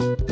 thank you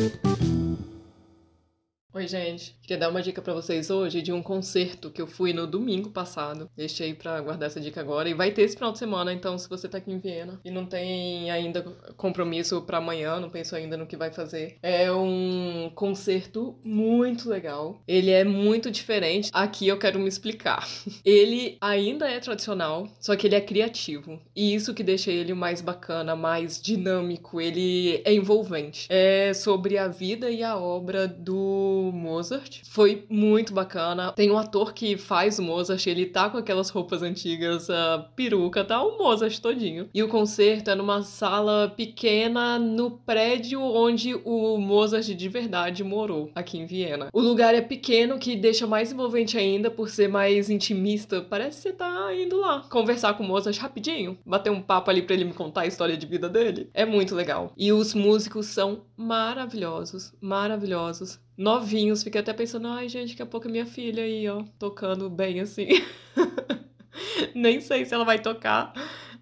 gente. Queria dar uma dica para vocês hoje de um concerto que eu fui no domingo passado. Deixei para guardar essa dica agora. E vai ter esse final de semana, então se você tá aqui em Viena e não tem ainda compromisso para amanhã, não pensou ainda no que vai fazer, é um concerto muito legal. Ele é muito diferente. Aqui eu quero me explicar. Ele ainda é tradicional, só que ele é criativo. E isso que deixa ele mais bacana, mais dinâmico. Ele é envolvente. É sobre a vida e a obra do Mozart. Foi muito bacana. Tem um ator que faz o Mozart, ele tá com aquelas roupas antigas, a peruca, tá o Mozart todinho. E o concerto é numa sala pequena no prédio onde o Mozart de verdade morou, aqui em Viena. O lugar é pequeno, que deixa mais envolvente ainda por ser mais intimista. Parece que você tá indo lá conversar com o Mozart rapidinho, bater um papo ali pra ele me contar a história de vida dele. É muito legal. E os músicos são maravilhosos, maravilhosos novinhos. Fiquei até pensando, ai, gente, daqui a pouco é minha filha aí, ó, tocando bem assim. Nem sei se ela vai tocar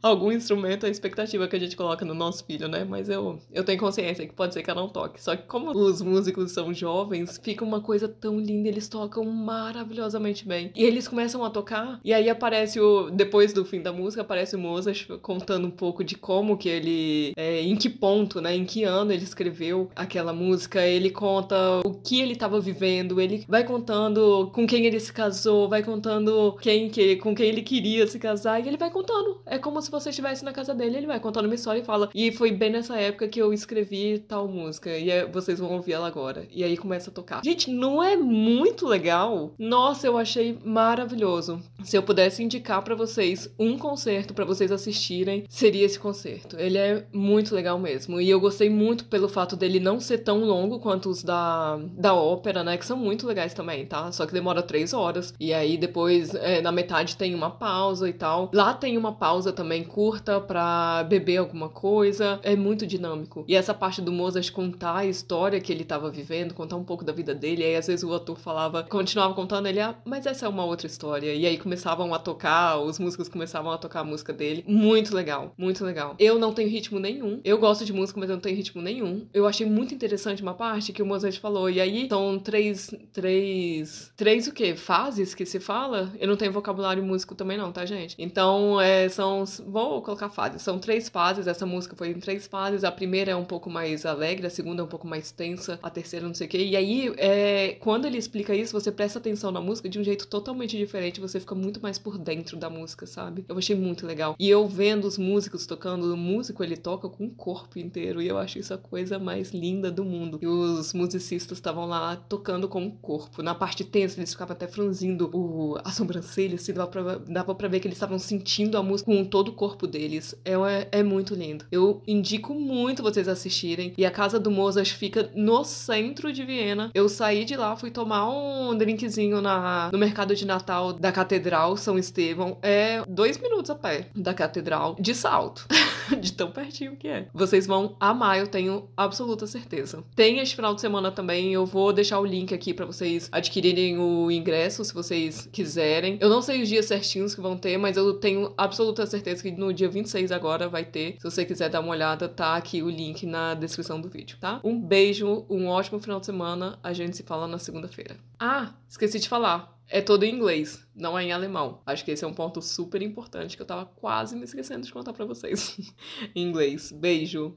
algum instrumento, a expectativa que a gente coloca no nosso filho, né? Mas eu, eu tenho consciência que pode ser que ela não toque. Só que como os músicos são jovens, fica uma coisa tão linda, eles tocam maravilhosamente bem. E eles começam a tocar, e aí aparece o. Depois do fim da música, aparece o Mozart contando um pouco de como que ele. É, em que ponto, né? Em que ano ele escreveu aquela música. Ele conta o que ele estava vivendo, ele vai contando com quem ele se casou, vai contando quem que, com quem ele queria se casar, e ele vai contando. É como se você estivesse na casa dele, ele vai contando uma história e fala. E foi bem nessa época que eu escrevi tal música. E é, vocês vão ouvir ela agora. E aí começa a tocar. Gente, não é muito legal? Nossa, eu achei maravilhoso. Se eu pudesse indicar para vocês um concerto para vocês assistirem, seria esse concerto. Ele é muito legal mesmo. E eu gostei muito pelo fato dele não ser tão longo quanto os da, da ópera, né? Que são muito legais também, tá? Só que demora três horas. E aí depois, é, na metade, tem uma pausa e tal. Lá tem uma pausa também curta para beber alguma coisa. É muito dinâmico. E essa parte do Mozart contar a história que ele estava vivendo, contar um pouco da vida dele, aí às vezes o ator falava, continuava contando, ele, ah, mas essa é uma outra história. E aí começavam a tocar, os músicos começavam a tocar a música dele. Muito legal, muito legal. Eu não tenho ritmo nenhum. Eu gosto de música, mas eu não tenho ritmo nenhum. Eu achei muito interessante uma parte que o Mozart falou. E aí são três, três, três o quê? Fases que se fala? Eu não tenho vocabulário músico também não, tá, gente? Então, é, são vou colocar fases. São três fases. Essa música foi em três fases. A primeira é um pouco mais alegre, a segunda é um pouco mais tensa, a terceira não sei o quê. E aí, é, quando ele explica isso, você presta atenção na música de um jeito totalmente diferente. Você fica muito mais por dentro da música, sabe? Eu achei muito legal. E eu vendo os músicos tocando, o músico ele toca com o corpo inteiro. E eu acho isso a coisa mais linda do mundo. E os musicistas estavam lá tocando com o corpo. Na parte tensa, eles ficavam até franzindo o, a sobrancelha, assim, dava pra, dava pra ver que eles estavam sentindo a música com todo o corpo deles. É, é muito lindo. Eu indico muito vocês assistirem. E a casa do Mozart fica no centro de Viena. Eu saí de lá, fui tomar um drinkzinho na, no mercado de Natal da Catedral São Estevão. É dois minutos a pé da catedral, de salto. de tão pertinho que é. Vocês vão amar, eu tenho absoluta certeza. Tem este final de semana também, eu vou deixar o link aqui para vocês adquirirem o ingresso, se vocês quiserem. Eu não sei os dias certinhos que vão ter, mas eu tenho absoluta certeza que no dia 26 agora vai ter. Se você quiser dar uma olhada, tá aqui o link na descrição do vídeo, tá? Um beijo, um ótimo final de semana. A gente se fala na segunda-feira. Ah, esqueci de falar. É todo em inglês, não é em alemão. Acho que esse é um ponto super importante que eu tava quase me esquecendo de contar para vocês. em inglês. Beijo.